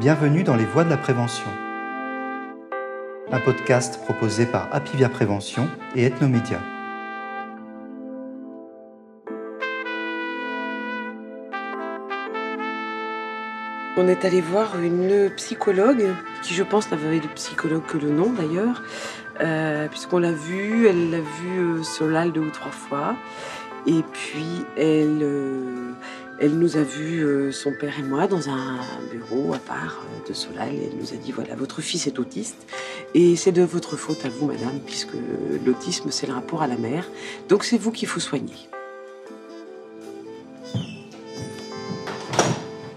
Bienvenue dans les voies de la prévention. Un podcast proposé par Apivia Prévention et Ethnomédia. On est allé voir une psychologue, qui je pense n'avait de psychologue que le nom d'ailleurs, euh, puisqu'on l'a vue, elle l'a vue euh, sur deux ou trois fois. Et puis elle, euh, elle nous a vus, euh, son père et moi, dans un bureau à part euh, de Solal. Elle nous a dit voilà, votre fils est autiste. Et c'est de votre faute à vous, madame, puisque l'autisme, c'est le rapport à la mère. Donc c'est vous qu'il faut soigner.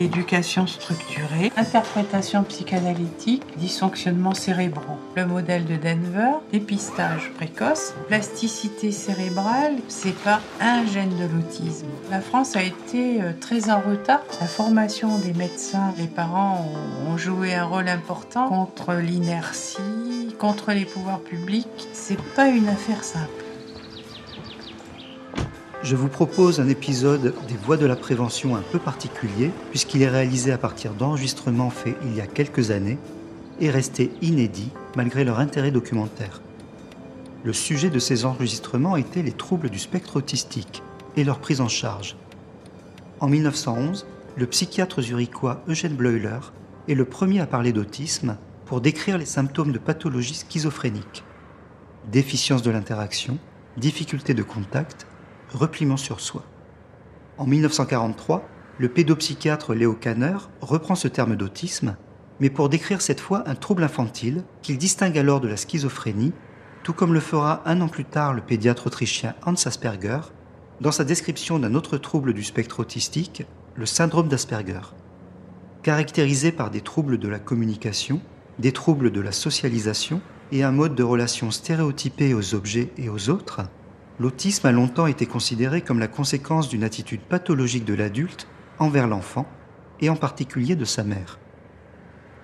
Éducation structurée, interprétation psychanalytique, dysfonctionnements cérébraux. Le modèle de Denver, dépistage précoce, plasticité cérébrale, c'est pas un gène de l'autisme. La France a été euh, très en retard. La formation des médecins, les parents ont joué un rôle important contre l'inertie, contre les pouvoirs publics. C'est pas une affaire simple je vous propose un épisode des voies de la prévention un peu particulier, puisqu'il est réalisé à partir d'enregistrements faits il y a quelques années et resté inédit malgré leur intérêt documentaire. Le sujet de ces enregistrements était les troubles du spectre autistique et leur prise en charge. En 1911, le psychiatre zurichois Eugène Bleuler est le premier à parler d'autisme pour décrire les symptômes de pathologie schizophrénique. Déficience de l'interaction, difficulté de contact, repliement sur soi. En 1943, le pédopsychiatre Léo Kanner reprend ce terme d'autisme, mais pour décrire cette fois un trouble infantile qu'il distingue alors de la schizophrénie, tout comme le fera un an plus tard le pédiatre autrichien Hans Asperger dans sa description d'un autre trouble du spectre autistique, le syndrome d'Asperger. Caractérisé par des troubles de la communication, des troubles de la socialisation et un mode de relation stéréotypé aux objets et aux autres, l'autisme a longtemps été considéré comme la conséquence d'une attitude pathologique de l'adulte envers l'enfant, et en particulier de sa mère.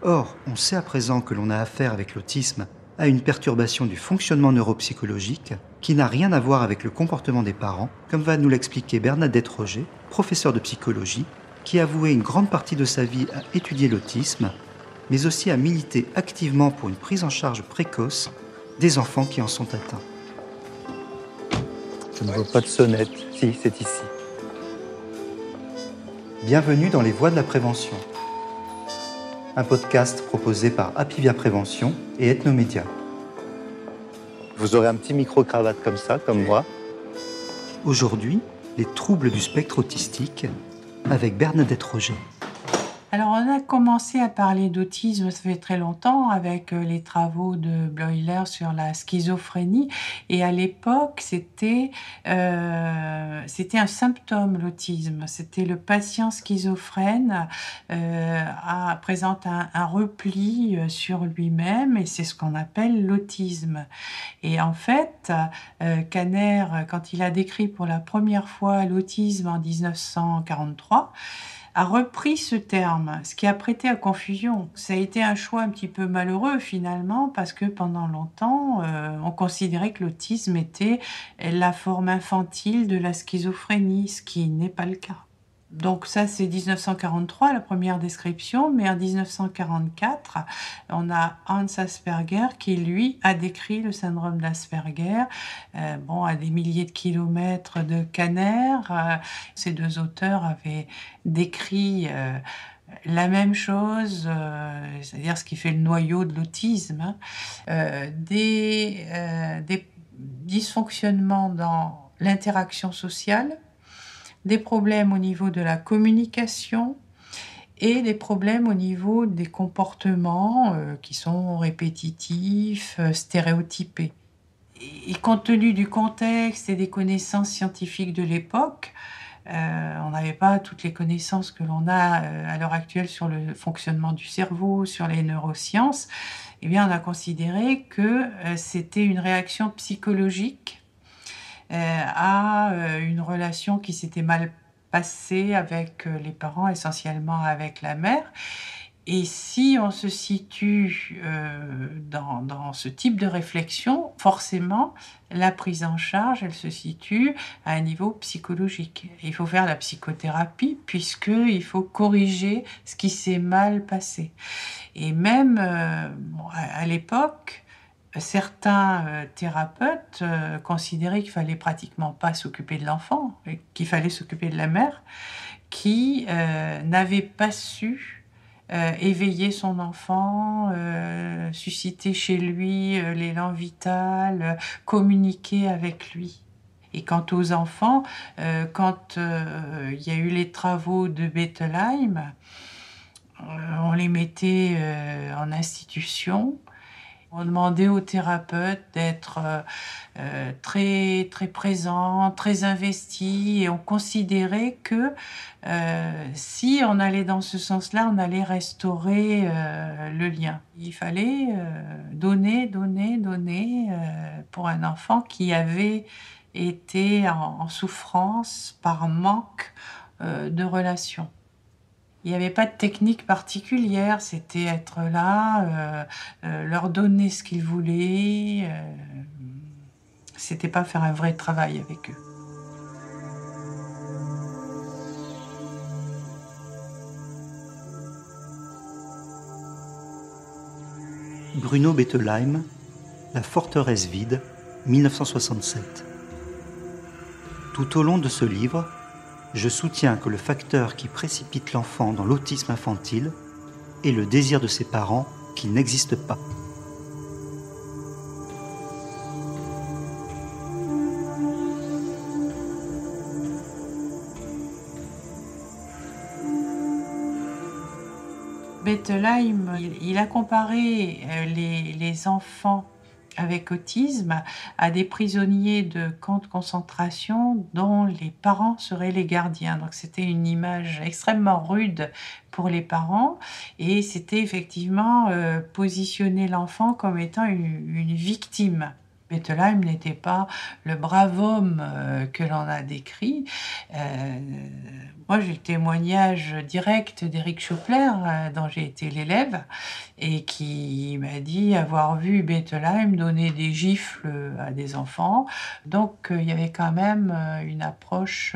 Or, on sait à présent que l'on a affaire avec l'autisme à une perturbation du fonctionnement neuropsychologique qui n'a rien à voir avec le comportement des parents, comme va nous l'expliquer Bernadette Roger, professeure de psychologie, qui a voué une grande partie de sa vie à étudier l'autisme, mais aussi à militer activement pour une prise en charge précoce des enfants qui en sont atteints. Je ne vois pas de sonnette. Si, c'est ici. Bienvenue dans les voies de la prévention. Un podcast proposé par Apivia Prévention et Ethnomédia. Vous aurez un petit micro-cravate comme ça, comme moi. Aujourd'hui, les troubles du spectre autistique avec Bernadette Roger. Alors, on a commencé à parler d'autisme, ça fait très longtemps, avec euh, les travaux de Bleuler sur la schizophrénie. Et à l'époque, c'était euh, c'était un symptôme, l'autisme. C'était le patient schizophrène euh, présente un, repli euh, sur lui-même, et c'est ce qu'on appelle l'autisme. Et en fait, euh, quand il a décrit pour la première fois l'autisme en 1943, a repris ce terme, ce qui a prêté à confusion. Ça a été un choix un petit peu malheureux finalement parce que pendant longtemps, euh, on considérait que l'autisme était la forme infantile de la schizophrénie, ce qui n'est pas le cas. Donc ça, c'est 1943, la première description, mais en 1944, on a Hans Asperger qui, lui, a décrit le syndrome d'Asperger, euh, bon, à des milliers de kilomètres de Canner. Euh, ces deux auteurs avaient décrit euh, la même chose, c'est-à-dire ce qui fait le noyau de l'autisme, hein. des dysfonctionnements dans l'interaction sociale, des problèmes au niveau de la communication et des problèmes au niveau des comportements euh, qui sont répétitifs, euh, stéréotypés. Et compte tenu du contexte et des connaissances scientifiques de l'époque, euh, on n'avait pas toutes les connaissances que l'on a à l'heure actuelle sur le fonctionnement du cerveau, sur les neurosciences. Eh bien, on a considéré que c'était une réaction psychologique à euh, une relation qui s'était mal passée avec euh, les parents, essentiellement avec la mère. Et si on se situe euh, dans, ce type de réflexion, forcément, la prise en charge, elle se situe à un niveau psychologique. Il faut faire la psychothérapie puisqu'il faut corriger ce qui s'est mal passé. Et même euh, à, l'époque, certains euh, thérapeutes considéraient qu'il fallait pratiquement pas s'occuper de l'enfant, qu'il fallait s'occuper de la mère, qui n'avait pas su euh, éveiller son enfant, euh, susciter chez lui euh, l'élan vital, communiquer avec lui. Et quant aux enfants, quand il y a eu les travaux de Bettelheim, on les mettait en institution on demandait aux thérapeutes d'être euh, euh, très très présents, très investis, et on considérait que euh, si on allait dans ce sens-là, on allait restaurer le lien. Il fallait donner, donner, donner pour un enfant qui avait été en souffrance par manque de relation. Il n'y avait pas de technique particulière, c'était être là, euh, euh, leur donner ce qu'ils voulaient. Euh, c'était pas faire un vrai travail avec eux. Bruno Bettelheim, La forteresse vide, 1967. Tout au long de ce livre, je soutiens que le facteur qui précipite l'enfant dans l'autisme infantile est le désir de ses parents qui n'existe pas. Bettelheim, il a comparé euh, les enfants avec autisme à des prisonniers de camps de concentration dont les parents seraient les gardiens. Donc c'était une image extrêmement rude pour les parents et c'était effectivement euh, positionner l'enfant comme étant une victime. Bettelheim n'était pas le brave homme euh, que l'on a décrit. Euh, moi, j'ai le témoignage direct d'Éric Schoppler, euh, dont j'ai été l'élève, et qui m'a dit avoir vu Bettelheim donner des gifles à des enfants. Donc, il y avait quand même une approche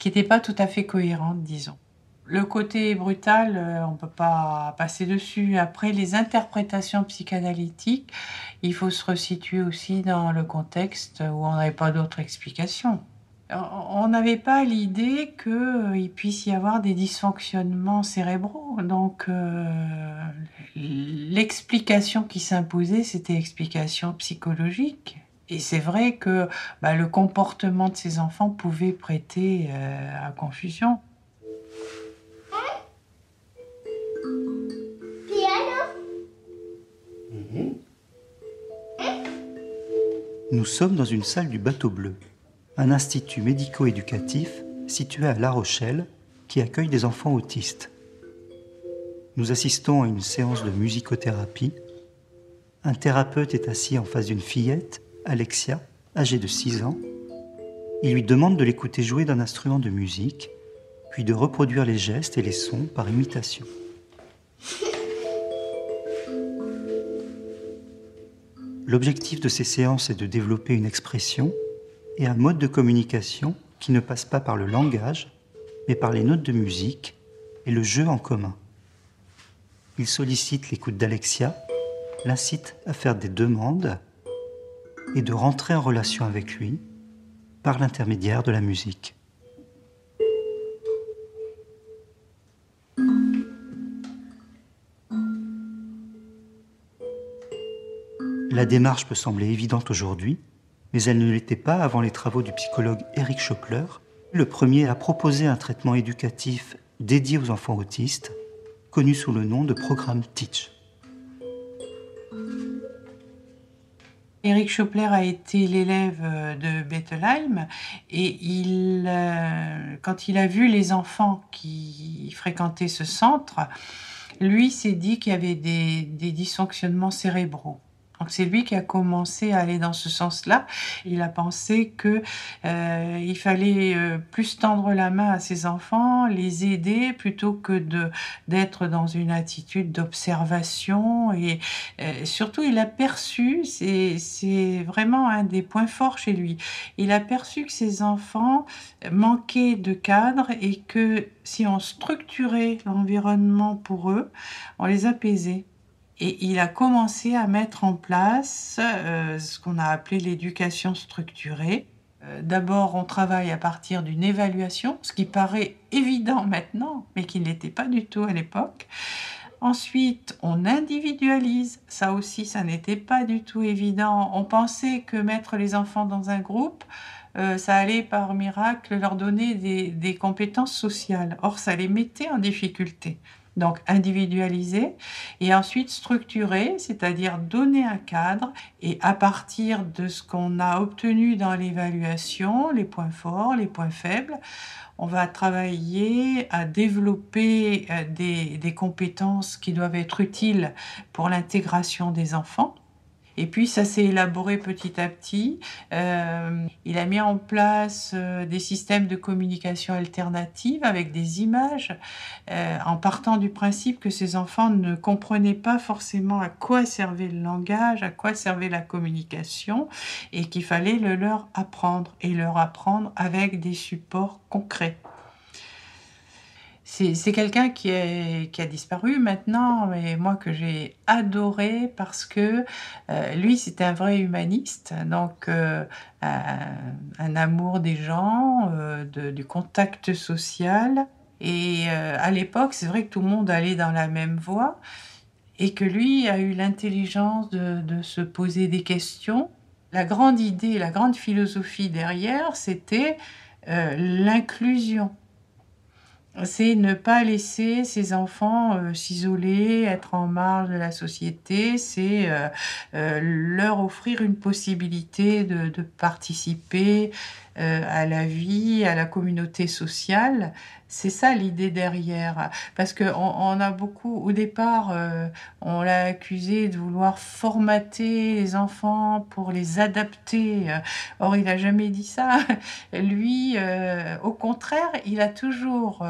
qui n'était pas tout à fait cohérente, disons. Le côté brutal, on ne peut pas passer dessus. Après, les interprétations psychanalytiques, il faut se resituer aussi dans le contexte où on n'avait pas d'autre explication. On n'avait pas l'idée qu'il puisse y avoir des dysfonctionnements cérébraux. Donc, euh, l'explication qui s'imposait, c'était l'explication psychologique. Et c'est vrai que bah, le comportement de ces enfants pouvait prêter euh, à confusion. Nous sommes dans une salle du Bateau Bleu, un institut médico-éducatif situé à La Rochelle qui accueille des enfants autistes. Nous assistons à une séance de musicothérapie. Un thérapeute est assis en face d'une fillette, Alexia, âgée de 6 ans. Il lui demande de l'écouter jouer d'un instrument de musique, puis de reproduire les gestes et les sons par imitation. L'objectif de ces séances est de développer une expression et un mode de communication qui ne passe pas par le langage, mais par les notes de musique et le jeu en commun. Il sollicite l'écoute d'Alexia, l'incite à faire des demandes et de rentrer en relation avec lui par l'intermédiaire de la musique. La démarche peut sembler évidente aujourd'hui, mais elle ne l'était pas avant les travaux du psychologue Eric Schoppler, le premier à proposer un traitement éducatif dédié aux enfants autistes, connu sous le nom de programme Teach. Eric Schoppler a été l'élève de Bettelheim et euh, quand il a vu les enfants qui fréquentaient ce centre, lui s'est dit qu'il y avait des dysfonctionnements cérébraux. Donc c'est lui qui a commencé à aller dans ce sens-là. Il a pensé que euh, il fallait euh, plus tendre la main à ses enfants, les aider plutôt que de d'être dans une attitude d'observation. Et euh, surtout, il a perçu, c'est vraiment un des points forts chez lui. Il a perçu que ses enfants manquaient de cadre et que si on structurait l'environnement pour eux, on les apaisait. Et il a commencé à mettre en place euh, ce qu'on a appelé l'éducation structurée. Euh, D'abord, on travaille à partir d'une évaluation, ce qui paraît évident maintenant, mais qui n'était pas du tout à l'époque. Ensuite, on individualise. Ça aussi, ça n'était pas du tout évident. On pensait que mettre les enfants dans un groupe, euh, ça allait par miracle leur donner des, des compétences sociales. Or, ça les mettait en difficulté. Donc individualiser et ensuite structurer, c'est-à-dire donner un cadre et à partir de ce qu'on a obtenu dans l'évaluation, les points forts, les points faibles, on va travailler à développer euh, des, des compétences qui doivent être utiles pour l'intégration des enfants. Et puis ça s'est élaboré petit à petit. Euh, il a mis en place euh, des systèmes de communication alternative avec des images, euh, en partant du principe que ces enfants ne comprenaient pas forcément à quoi servait le langage, à quoi servait la communication, et qu'il fallait le leur apprendre, et leur apprendre avec des supports concrets. C'est quelqu'un qui, a disparu maintenant, mais moi que j'ai adoré parce que euh, lui, c'était un vrai humaniste, donc euh, un, amour des gens, euh, du contact social. Et à l'époque, c'est vrai que tout le monde allait dans la même voie et que lui a eu l'intelligence de, se poser des questions. La grande idée, la grande philosophie derrière, c'était l'inclusion c'est ne pas laisser ses enfants euh, s'isoler, être en marge de la société, c'est euh, euh, leur offrir une possibilité de, de participer à la vie, à la communauté sociale. C'est ça l'idée derrière. Parce qu'on on a beaucoup, au départ, on l'a accusé de vouloir formater les enfants pour les adapter. Or, il n'a jamais dit ça. Lui, au contraire, il a toujours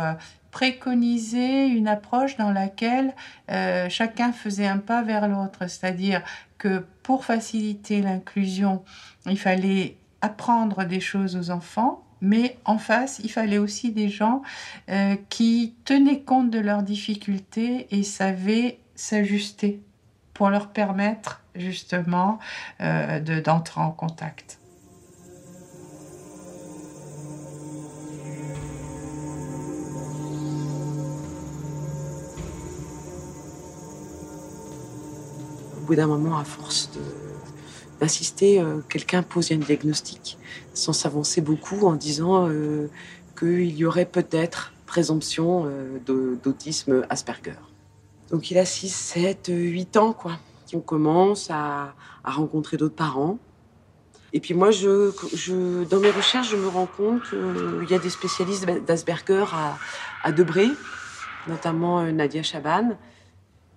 préconisé une approche dans laquelle euh, chacun faisait un pas vers l'autre, c'est-à-dire que pour faciliter l'inclusion, il fallait apprendre des choses aux enfants, mais en face, il fallait aussi des gens euh, qui tenaient compte de leurs difficultés et savaient s'ajuster pour leur permettre justement euh, d'entrer en contact. au bout d'un moment, à force d'insister, euh, quelqu'un pose un diagnostic sans s'avancer beaucoup en disant euh, qu'il y aurait peut-être présomption euh, d'autisme Asperger. Donc il a 6, 7, 8 ans, quoi. On commence à, rencontrer d'autres parents. Et puis moi, je, je, dans mes recherches, je me rends compte qu'il y a des spécialistes d'Asperger à, à Debré, notamment Nadia Chaban,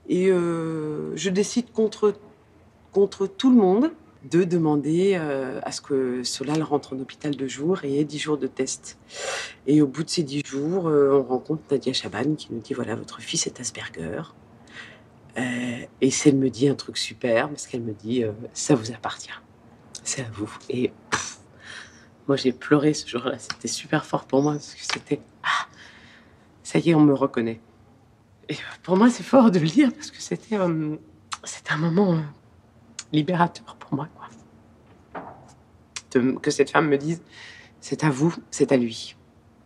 et euh, je décide contre, contre tout le monde de demander euh, à ce que Solal rentre en hôpital de jour et ait 10 jours de test. Et au bout de ces 10 jours, euh, on rencontre Nadia Chaban qui nous dit voilà, votre fils est Asperger. Euh, et elle me dit un truc super, parce qu'elle me dit ça vous appartient, c'est à vous. Et moi j'ai pleuré ce jour-là, c'était super fort pour moi, parce que c'était ah, ça y est, on me reconnaît. Et pour moi, c'est fort de le dire parce que c'était c'était un moment libérateur pour moi. Que cette femme me dise c'est à vous, c'est à lui.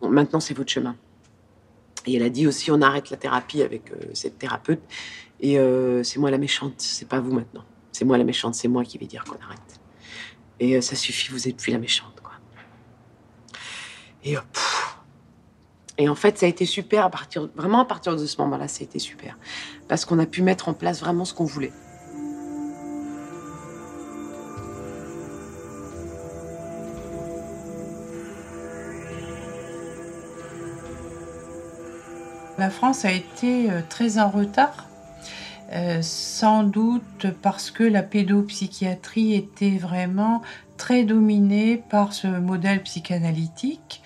Maintenant, c'est votre chemin. Et elle a dit aussi on arrête la thérapie avec euh, cette thérapeute et euh, c'est moi la méchante, c'est pas vous maintenant. C'est moi la méchante, c'est moi qui vais dire qu'on arrête. Et euh, ça suffit, vous êtes plus la méchante. Quoi. Et et en fait, ça a été super à partir, vraiment à partir de ce moment-là, ça a été super. Parce qu'on a pu mettre en place vraiment ce qu'on voulait. La France a été très en retard sans doute parce que la pédopsychiatrie était vraiment très dominée par ce modèle psychanalytique.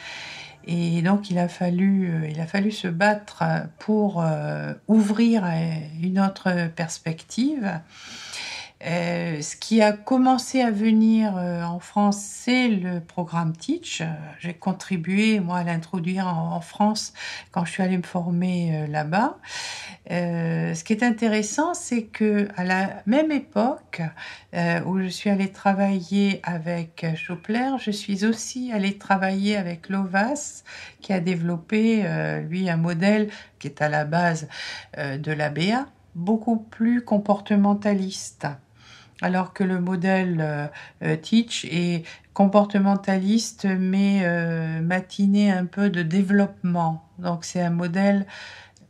Et donc il a fallu, euh, se battre pour euh, ouvrir une autre perspective. Euh, ce qui a commencé à venir euh, en France, c'est le programme Teach. J'ai contribué, moi, à l'introduire en, France quand je suis allée me former euh, là-bas. ce qui est intéressant, c'est que à la même époque où je suis allée travailler avec Chopler, je suis aussi allée travailler avec Lovas, qui a développé, lui, un modèle qui est à la base de l'ABA, beaucoup plus comportementaliste alors que le modèle euh, euh, Teach est comportementaliste mais euh, matiné un peu de développement. Donc c'est un modèle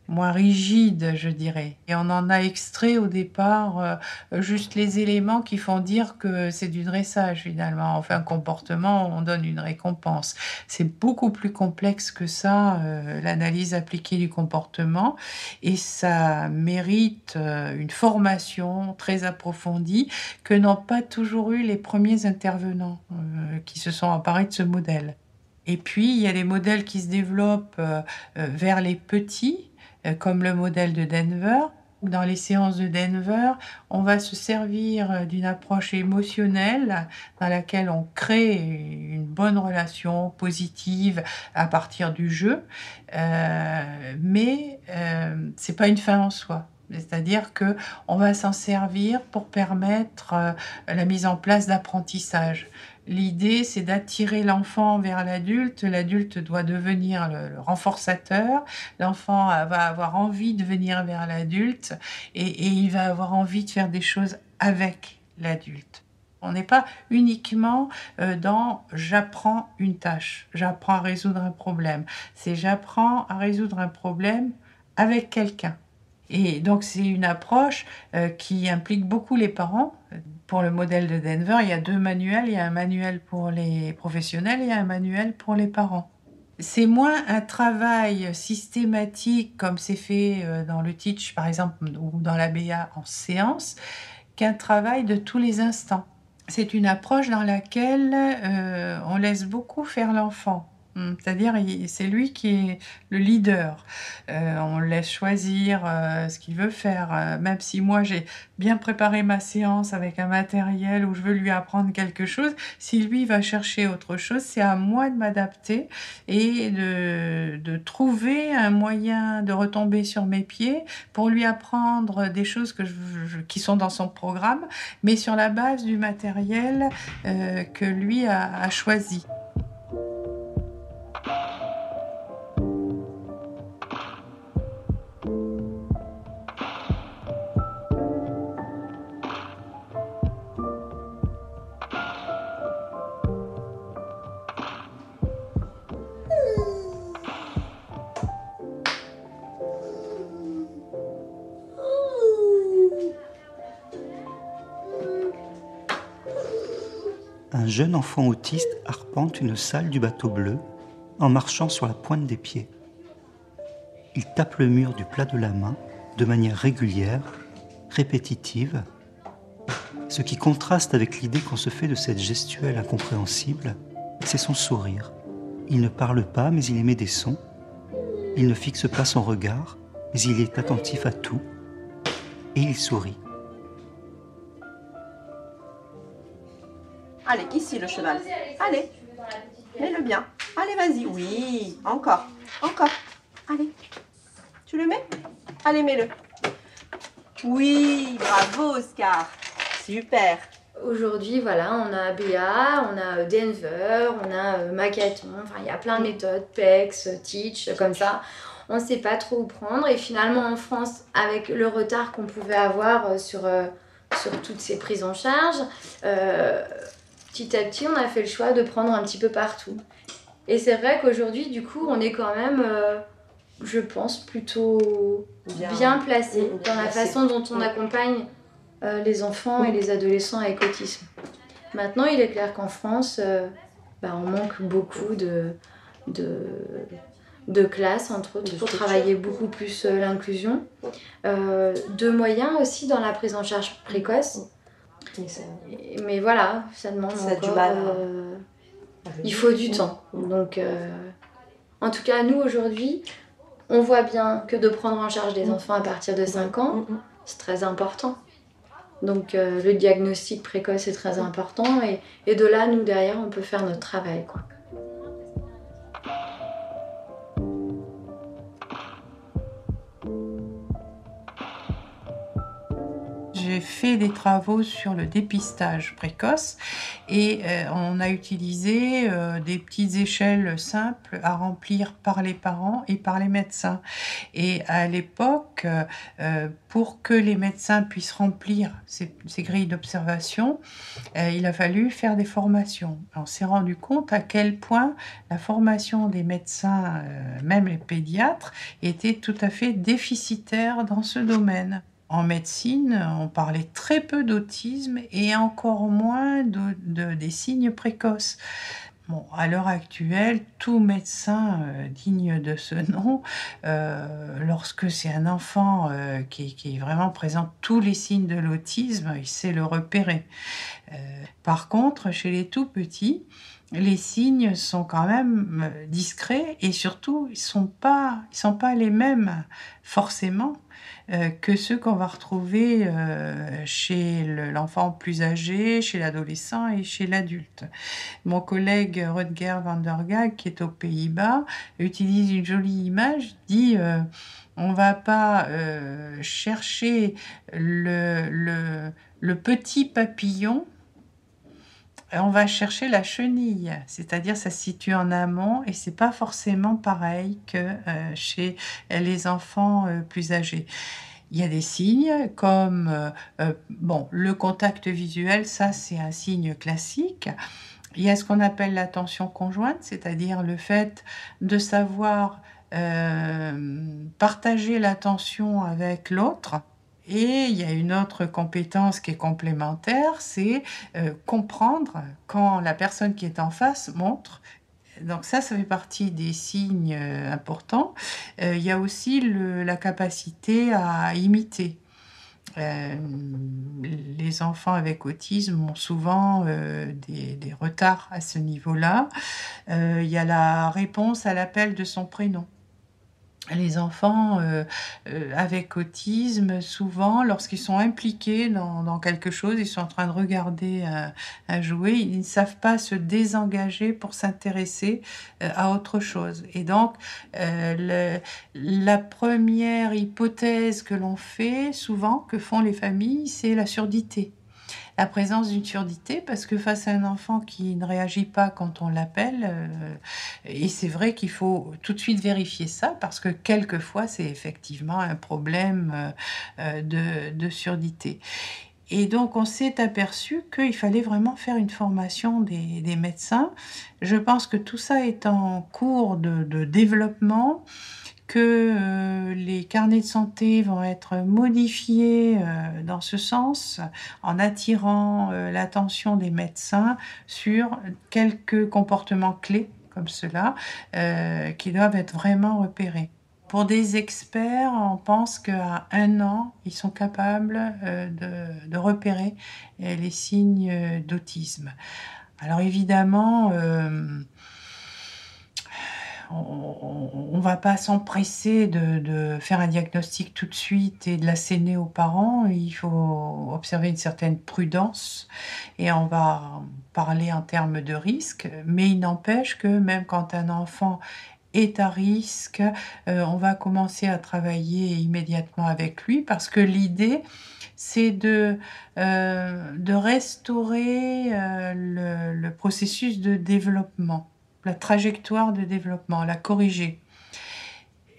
moins rigide, je dirais. Et on en a extrait au départ euh, juste les éléments qui font dire que c'est du dressage finalement. Enfin, comportement, on donne une récompense. C'est beaucoup plus complexe que ça, euh, l'analyse appliquée du comportement. Et ça mérite euh, une formation très approfondie que n'ont pas toujours eu les premiers intervenants qui se sont emparés de ce modèle. Et puis, il y a des modèles qui se développent vers les petits, comme le modèle de Denver. Dans les séances de Denver, on va se servir euh, d'une approche émotionnelle dans laquelle on crée une bonne relation positive à partir du jeu, euh, mais euh, c'est pas une fin en soi. C'est-à-dire que on va s'en servir pour permettre la mise en place d'apprentissage. L'idée, c'est d'attirer l'enfant vers l'adulte. L'adulte doit devenir le, renforçateur. L'enfant va avoir envie de venir vers l'adulte et, il va avoir envie de faire des choses avec l'adulte. On n'est pas uniquement euh, dans j'apprends une tâche, j'apprends à résoudre un problème. C'est j'apprends à résoudre un problème avec quelqu'un. Et donc c'est une approche euh, qui implique beaucoup les parents. Pour le modèle de Denver, il y a deux manuels. Il y a un manuel pour les professionnels et un manuel pour les parents. C'est moins un travail systématique comme c'est fait euh, dans le Teach par exemple ou dans la BA en séance qu'un travail de tous les instants. C'est une approche dans laquelle euh, on laisse beaucoup faire l'enfant. Hmm, c'est-à-dire, c'est lui qui est le leader. Euh, on le laisse choisir euh, ce qu'il veut faire. Euh, même si moi, j'ai bien préparé ma séance avec un matériel où je veux lui apprendre quelque chose, si lui va chercher autre chose, c'est à moi de m'adapter et de, trouver un moyen de retomber sur mes pieds pour lui apprendre des choses qui sont dans son programme, mais sur la base du matériel que lui a choisi. Un jeune enfant autiste arpente une salle du bateau bleu en marchant sur la pointe des pieds. Il tape le mur du plat de la main de manière régulière, répétitive, ce qui contraste avec l'idée qu'on se fait de cette gestuelle incompréhensible, c'est son sourire. Il ne parle pas, mais il émet des sons. Il ne fixe pas son regard, mais il est attentif à tout. Et il sourit. Allez, ici le cheval. Allez, mets-le bien. Allez, vas-y. Oui, encore, encore. Allez, tu le mets? Allez, mets-le. Oui, bravo Oscar. Super. Aujourd'hui, voilà, on a BA, on a Denver, on a euh, Macathon, enfin il y a plein de méthodes, PEX, Teach, comme ça. On ne sait pas trop où prendre et finalement en France, avec le retard qu'on pouvait avoir euh, sur, euh, sur toutes ces prises en charge, petit à petit, on a fait le choix de prendre un petit peu partout. Et c'est vrai qu'aujourd'hui, du coup, on est quand même, euh, je pense, plutôt bien, placé dans la façon dont on accompagne euh, les enfants et les adolescents avec autisme. Maintenant, il est clair qu'en France, euh, bah, on manque beaucoup de, de, de classe, entre autres, pour travailler beaucoup plus l'inclusion. de moyens aussi dans la prise en charge précoce. Mais, voilà, ça demande encore... Du mal il faut du temps. Donc, en tout cas, nous aujourd'hui, on voit bien que de prendre en charge des enfants à partir de 5 ans, c'est très important. Donc euh, le diagnostic précoce est très important et, et, de là, nous, derrière, on peut faire notre travail. Quoi. J'ai fait des travaux sur le dépistage précoce et euh, on a utilisé euh, des petites échelles simples à remplir par les parents et par les médecins. Et à l'époque, euh, pour que les médecins puissent remplir ces, ces grilles d'observation, il a fallu faire des formations. On s'est rendu compte à quel point la formation des médecins, même les pédiatres, était tout à fait déficitaire dans ce domaine. En médecine, on parlait très peu d'autisme et encore moins de, des signes précoces. Bon, à l'heure actuelle, tout médecin euh, digne de ce nom, euh, lorsque c'est un enfant euh, qui, qui, vraiment présente tous les signes de l'autisme, il sait le repérer. par contre, chez les tout petits, les signes sont quand même discrets et surtout, ils ne sont, sont pas les mêmes forcément euh, que ceux qu'on va retrouver euh, chez l'enfant plus âgé, chez l'adolescent et chez l'adulte. Mon collègue Rutger van der Gaag, qui est aux Pays-Bas, utilise une jolie image, dit euh, on va pas chercher le petit papillon on va chercher la chenille, c'est-à-dire ça se situe en amont et c'est pas forcément pareil que euh, chez les enfants euh, plus âgés. Il y a des signes comme euh, bon le contact visuel, ça c'est un signe classique. Il y a ce qu'on appelle l'attention conjointe, c'est-à-dire le fait de savoir partager l'attention avec l'autre et il y a une autre compétence qui est complémentaire, c'est euh, comprendre quand la personne qui est en face montre. Donc ça, ça fait partie des signes euh, importants. Euh, il y a aussi la capacité à imiter. les enfants avec autisme ont souvent des, des, retards à ce niveau-là. Il y a la réponse à l'appel de son prénom les enfants euh, euh, avec autisme, souvent, lorsqu'ils sont impliqués dans, quelque chose, ils sont en train de regarder un, jouet, ils ne savent pas se désengager pour s'intéresser euh, à autre chose. Et donc, la première hypothèse que l'on fait, souvent, que font les familles, c'est la surdité la présence d'une surdité parce que face à un enfant qui ne réagit pas quand on l'appelle, euh, et c'est vrai qu'il faut tout de suite vérifier ça parce que quelquefois c'est effectivement un problème euh, euh, de, de surdité. Et donc, on s'est aperçu qu'il fallait vraiment faire une formation des, des, médecins. Je pense que tout ça est en cours de, de développement que euh, les carnets de santé vont être modifiés euh, dans ce sens en attirant euh, l'attention des médecins sur quelques comportements clés comme cela qui doivent être vraiment repérés. Pour des experts, on pense qu'à un an, ils sont capables de, de, repérer les signes d'autisme. Alors évidemment, on ne va pas s'empresser de, faire un diagnostic tout de suite et de l'asséner aux parents. Il faut observer une certaine prudence et on va parler en termes de risque. Mais il n'empêche que même quand un enfant est à risque, euh, on va commencer à travailler immédiatement avec lui parce que l'idée, c'est de, euh, restaurer euh, le processus de développement la trajectoire de développement, la corriger.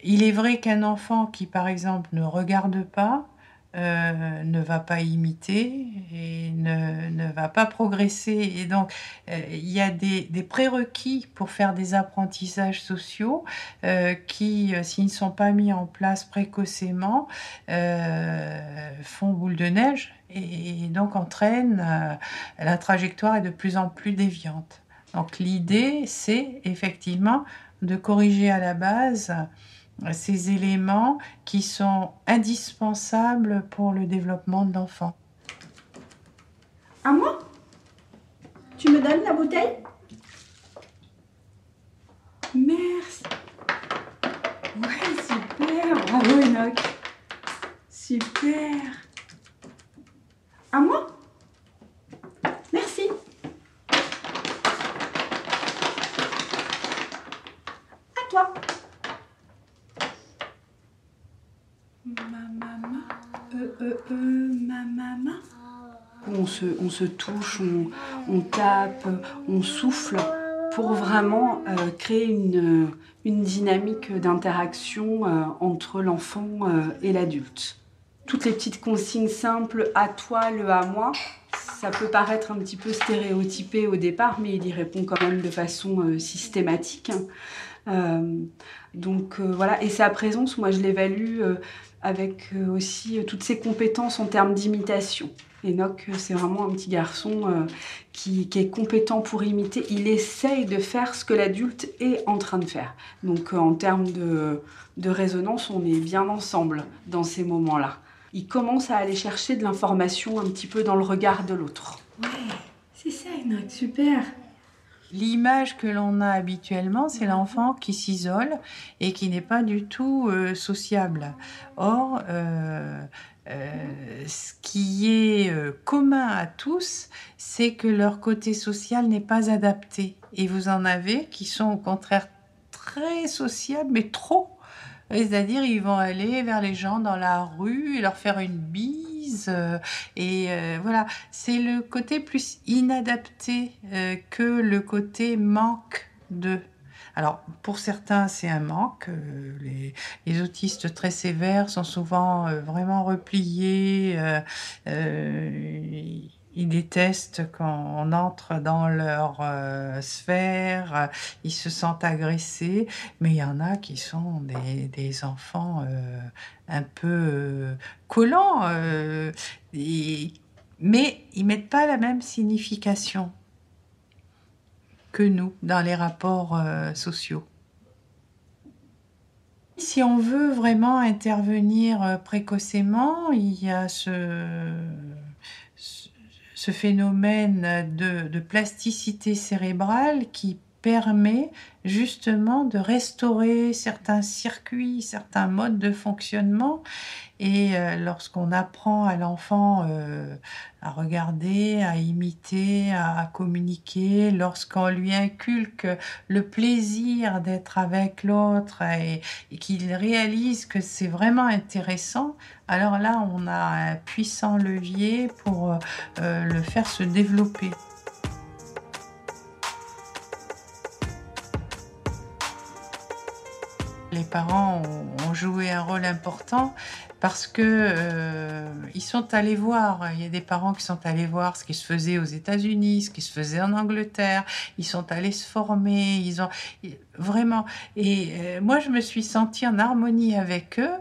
Il est vrai qu'un enfant qui, par exemple, ne regarde pas, euh, ne va pas imiter et ne, va pas progresser. Et donc, euh, il y a des, prérequis pour faire des apprentissages sociaux euh, qui, s'ils ne sont pas mis en place précocement, font boule de neige et donc entraînent la trajectoire est de plus en plus déviante. Donc l'idée, c'est effectivement de corriger à la base ces éléments qui sont indispensables pour le développement de l'enfant. À moi? Tu me donnes la bouteille? Merci. Ouais, super. Bravo Enoch. Super. À moi Merci. À toi. Ma maman. Euh, euh, euh, ma maman. On se, touche, on, tape, on souffle pour vraiment euh, créer une, dynamique d'interaction euh, entre l'enfant euh, et l'adulte. Toutes les petites consignes simples, à toi, le à moi, ça peut paraître un petit peu stéréotypé au départ, mais il y répond quand même de façon systématique. Donc voilà, et sa présence, moi je l'évalue avec aussi toutes ses compétences en termes d'imitation. Enoch, euh, c'est vraiment un petit garçon euh, qui, est compétent pour imiter. Il essaye de faire ce que l'adulte est en train de faire. Donc euh, en termes de, de résonance, on est bien ensemble dans ces moments-là. Il commence à aller chercher de l'information un petit peu dans le regard de l'autre. Ouais, c'est ça Enoch, super. L'image que l'on a habituellement, c'est l'enfant qui s'isole et qui n'est pas du tout euh, sociable. Or, euh, euh, ce qui est commun à tous, c'est que leur côté social n'est pas adapté. Et vous en avez qui sont au contraire très sociables, mais trop. C'est-à-dire, ils vont aller vers les gens dans la rue et leur faire une bise. Euh, et euh, voilà, c'est le côté plus inadapté euh, que le côté manque de. Alors, pour certains, c'est un manque. Les, autistes très sévères sont souvent vraiment repliés. Ils détestent quand on entre dans leur euh, sphère, euh, ils se sentent agressés, mais il y en a qui sont des, enfants euh, un peu collants, mais ils mettent pas la même signification que nous dans les rapports sociaux. Si on veut vraiment intervenir précocement, il y a ce, ce- phénomène de, de plasticité cérébrale qui permet justement de restaurer certains circuits, certains modes de fonctionnement. Et euh, lorsqu'on apprend à l'enfant euh, à regarder, à imiter, à, communiquer, lorsqu'on lui inculque le plaisir d'être avec l'autre et, qu'il réalise que c'est vraiment intéressant, alors là, on a un puissant levier pour euh, le faire se développer. Les parents ont joué un rôle important parce que euh, ils sont allés voir. Il y a des parents qui sont allés voir ce qui se faisait aux États-Unis, ce qui se faisait en Angleterre. Ils sont allés se former. Ils ont vraiment. Et euh, moi, je me suis sentie en harmonie avec eux.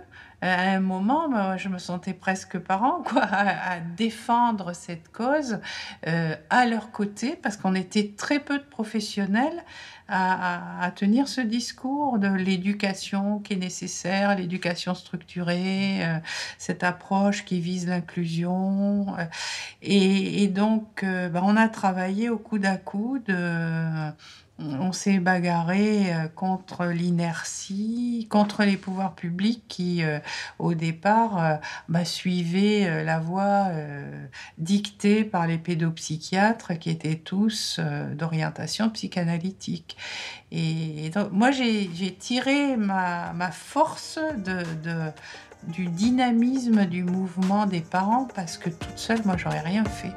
À un moment, je me sentais presque parent, quoi, à, à défendre cette cause euh, à leur côté, parce qu'on était très peu de professionnels à, à- tenir ce discours de l'éducation qui est nécessaire, l'éducation structurée, euh, cette approche qui vise l'inclusion. euh, et, et donc, euh, ben, on a travaillé au coude à coude. Euh, on s'est bagarré euh, contre l'inertie, contre les pouvoirs publics qui, euh, au départ, euh, bah, suivaient la voie dictée par les pédopsychiatres qui étaient tous d'orientation psychanalytique. Et, moi, j'ai tiré ma, force du dynamisme du mouvement des parents parce que toute seule, moi, j'aurais rien fait.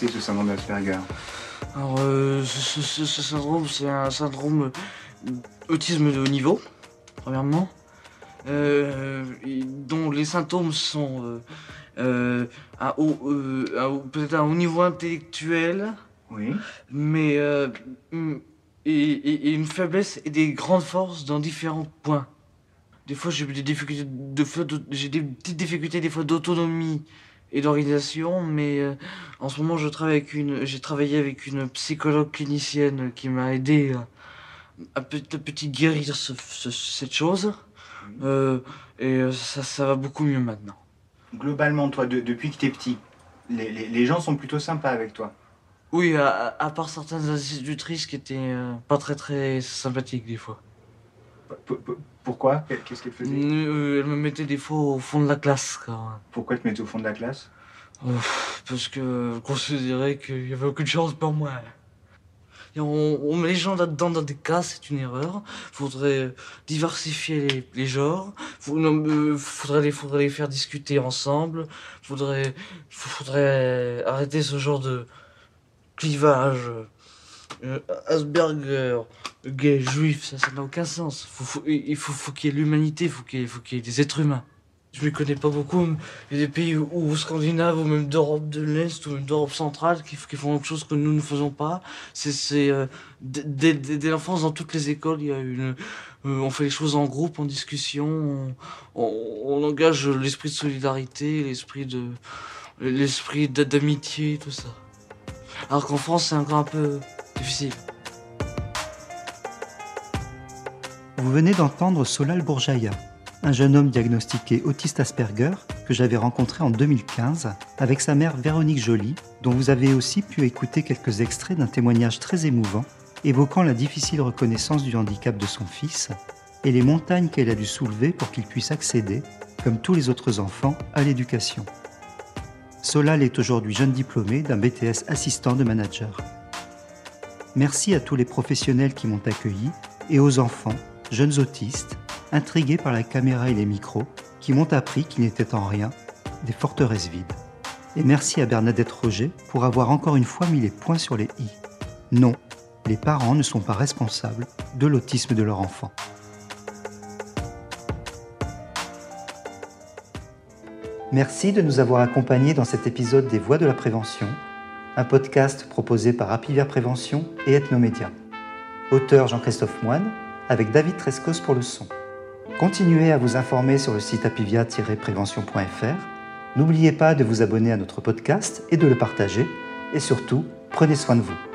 C'est ce syndrome d'Asperger Alors, euh, ce, ce- ce- ce syndrome, c'est un syndrome autisme de haut niveau, premièrement, euh, dont les symptômes sont euh, un haut, peut-être un haut niveau intellectuel, Oui. mais et, et- et une faiblesse et des grandes forces dans différents points. Des fois, j'ai des difficultés, de- j'ai des petites difficultés des fois d'autonomie et d'organisation, mais euh, en ce moment, je travaille avec une, j'ai travaillé avec une psychologue clinicienne qui m'a aidé à, à petit à petit guérir ce- ce- cette chose, Euh, et euh, ça, ça va beaucoup mieux maintenant. Globalement, toi, de- depuis que t'es petit, les, les- les gens sont plutôt sympas avec toi. Oui, à, à- à part certaines institutrices qui étaient euh, pas très très sympathiques des fois. P- p- Pourquoi Qu'est-ce qu'elles faisaient Euh, elle me mettait des fois au fond de la classe quand même. Pourquoi te mettre au fond de la classe? Ouf, parce que je considérais qu'il y avait aucune chance pour moi. Et on, on met les gens là-dedans dans des cas, c'est une erreur. Faudrait diversifier les, les genres. Faut- non, euh, faudrait, les, faudrait les faire discuter ensemble. Faudrait, faudrait arrêter ce genre de clivage. Euh, Asperger, gay, juif, ça ça n'a aucun sens. Il faut, qu'il y ait l'humanité, ait- faut qu'il y ait des êtres humains. Je ne connais pas beaucoup, mais il y a des pays ou, ou scandinaves ou même d'Europe de l'Est ou même d'Europe centrale qui, font quelque chose que nous ne faisons pas. C'est euh, dès, l'enfance dans toutes les écoles, il y a une, euh, on fait les choses en groupe, en discussion, on, engage l'esprit de solidarité, l'esprit de l'esprit d'a- d'amitié, tout ça. Alors qu'en France, c'est encore un peu Vous venez d'entendre Solal Bourjaya, un jeune homme diagnostiqué autiste Asperger que j'avais rencontré en 2015 avec sa mère Véronique Joly, dont vous avez aussi pu écouter quelques extraits d'un témoignage très émouvant évoquant la difficile reconnaissance du handicap de son fils et les montagnes qu'elle a dû soulever pour qu'il puisse accéder, comme tous les autres enfants, à l'éducation. Solal est aujourd'hui jeune diplômé d'un BTS assistant de manager. Merci à tous les professionnels qui m'ont accueilli et aux enfants, jeunes autistes, intrigués par la caméra et les micros, qui m'ont appris qu'ils n'étaient en rien des forteresses vides. Et merci à Bernadette Roger pour avoir encore une fois mis les points sur les i. Non, les parents ne sont pas responsables de l'autisme de leur enfant. Merci de nous avoir accompagnés dans cet épisode des Voix de la Prévention, un podcast proposé par Apivia Prévention et Ethnomédia. Auteur Jean-Christophe Moine, avec David Trescos pour le son. Continuez à vous informer sur le site apivia-prévention.fr. N'oubliez pas de vous abonner à notre podcast et de le partager. Et surtout, prenez soin de vous.